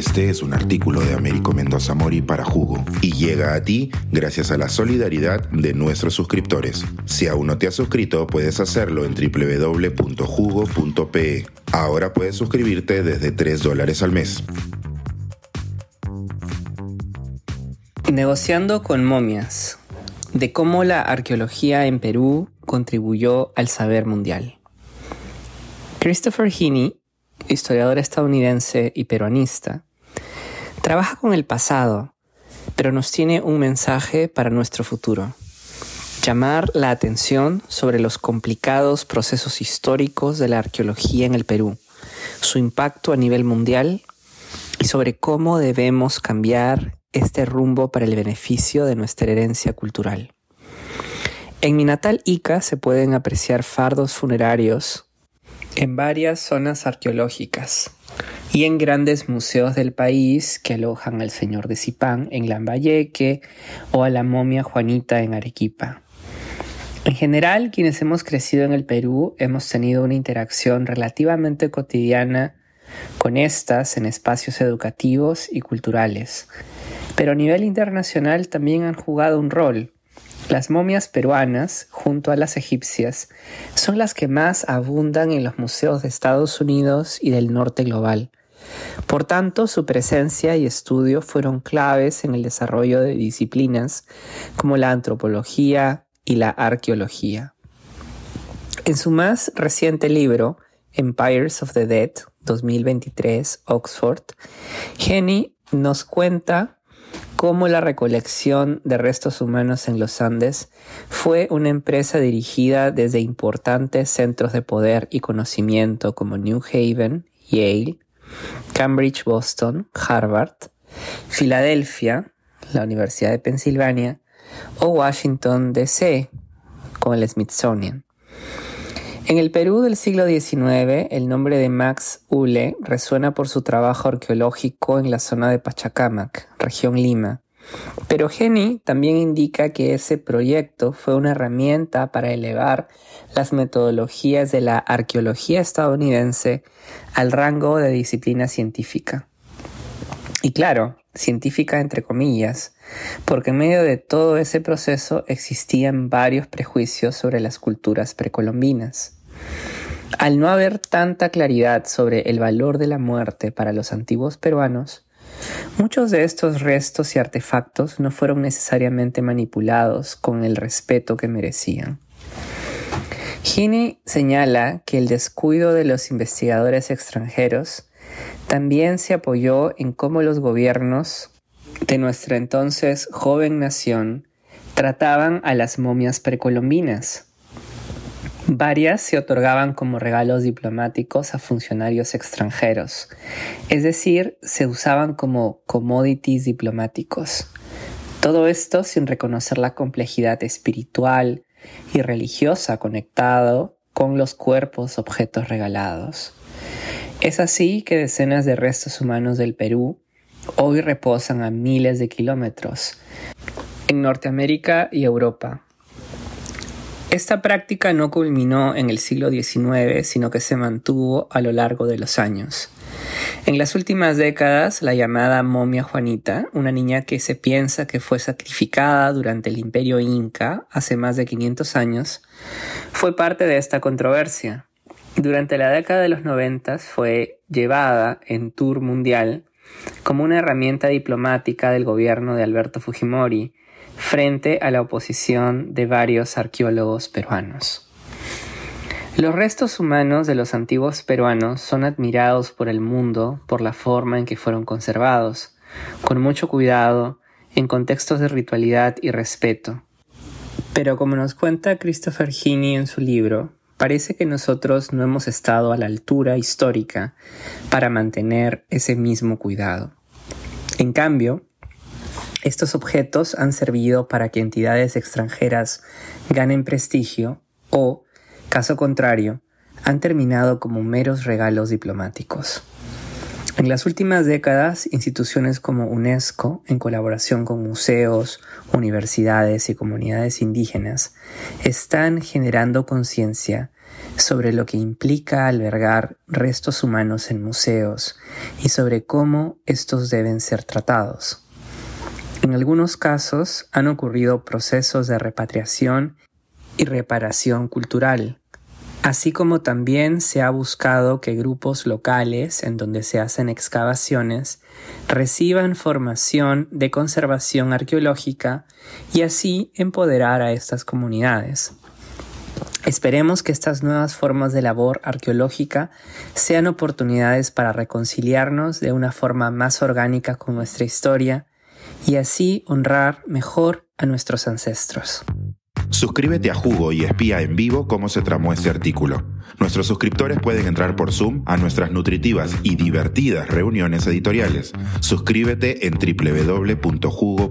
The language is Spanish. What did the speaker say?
Este es un artículo de Américo Mendoza Mori para Jugo y llega a ti gracias a la solidaridad de nuestros suscriptores. Si aún no te has suscrito, puedes hacerlo en www.jugo.pe. Ahora puedes suscribirte desde 3 dólares al mes. Negociando con momias, de cómo la arqueología en Perú contribuyó al saber mundial. Christopher Heaney historiador estadounidense y peruanista, trabaja con el pasado, pero nos tiene un mensaje para nuestro futuro. Llamar la atención sobre los complicados procesos históricos de la arqueología en el Perú, su impacto a nivel mundial y sobre cómo debemos cambiar este rumbo para el beneficio de nuestra herencia cultural. En mi natal Ica se pueden apreciar fardos funerarios en varias zonas arqueológicas y en grandes museos del país que alojan al Señor de Zipán en Lambayeque o a la momia Juanita en Arequipa. En general, quienes hemos crecido en el Perú hemos tenido una interacción relativamente cotidiana con estas en espacios educativos y culturales, pero a nivel internacional también han jugado un rol las momias peruanas, junto a las egipcias, son las que más abundan en los museos de Estados Unidos y del norte global. Por tanto, su presencia y estudio fueron claves en el desarrollo de disciplinas como la antropología y la arqueología. En su más reciente libro, Empires of the Dead, 2023, Oxford, Jenny nos cuenta cómo la recolección de restos humanos en los Andes fue una empresa dirigida desde importantes centros de poder y conocimiento como New Haven, Yale, Cambridge, Boston, Harvard, Filadelfia, la Universidad de Pensilvania, o Washington, D.C., con el Smithsonian. En el Perú del siglo XIX, el nombre de Max Ule resuena por su trabajo arqueológico en la zona de Pachacamac, región Lima. Pero Geni también indica que ese proyecto fue una herramienta para elevar las metodologías de la arqueología estadounidense al rango de disciplina científica. Y claro, científica entre comillas, porque en medio de todo ese proceso existían varios prejuicios sobre las culturas precolombinas. Al no haber tanta claridad sobre el valor de la muerte para los antiguos peruanos, muchos de estos restos y artefactos no fueron necesariamente manipulados con el respeto que merecían. Gini señala que el descuido de los investigadores extranjeros también se apoyó en cómo los gobiernos de nuestra entonces joven nación trataban a las momias precolombinas Varias se otorgaban como regalos diplomáticos a funcionarios extranjeros, es decir, se usaban como commodities diplomáticos. Todo esto sin reconocer la complejidad espiritual y religiosa conectado con los cuerpos objetos regalados. Es así que decenas de restos humanos del Perú hoy reposan a miles de kilómetros en Norteamérica y Europa, esta práctica no culminó en el siglo XIX, sino que se mantuvo a lo largo de los años. En las últimas décadas, la llamada momia Juanita, una niña que se piensa que fue sacrificada durante el imperio inca hace más de 500 años, fue parte de esta controversia. Durante la década de los 90 fue llevada en tour mundial como una herramienta diplomática del gobierno de Alberto Fujimori frente a la oposición de varios arqueólogos peruanos. Los restos humanos de los antiguos peruanos son admirados por el mundo por la forma en que fueron conservados, con mucho cuidado, en contextos de ritualidad y respeto. Pero como nos cuenta Christopher Heaney en su libro, parece que nosotros no hemos estado a la altura histórica para mantener ese mismo cuidado. En cambio, estos objetos han servido para que entidades extranjeras ganen prestigio o, caso contrario, han terminado como meros regalos diplomáticos. En las últimas décadas, instituciones como UNESCO, en colaboración con museos, universidades y comunidades indígenas, están generando conciencia sobre lo que implica albergar restos humanos en museos y sobre cómo estos deben ser tratados. En algunos casos han ocurrido procesos de repatriación y reparación cultural, así como también se ha buscado que grupos locales en donde se hacen excavaciones reciban formación de conservación arqueológica y así empoderar a estas comunidades. Esperemos que estas nuevas formas de labor arqueológica sean oportunidades para reconciliarnos de una forma más orgánica con nuestra historia y así honrar mejor a nuestros ancestros. Suscríbete a Jugo y espía en vivo cómo se tramó este artículo. Nuestros suscriptores pueden entrar por Zoom a nuestras nutritivas y divertidas reuniones editoriales. Suscríbete en www.jugo.pe.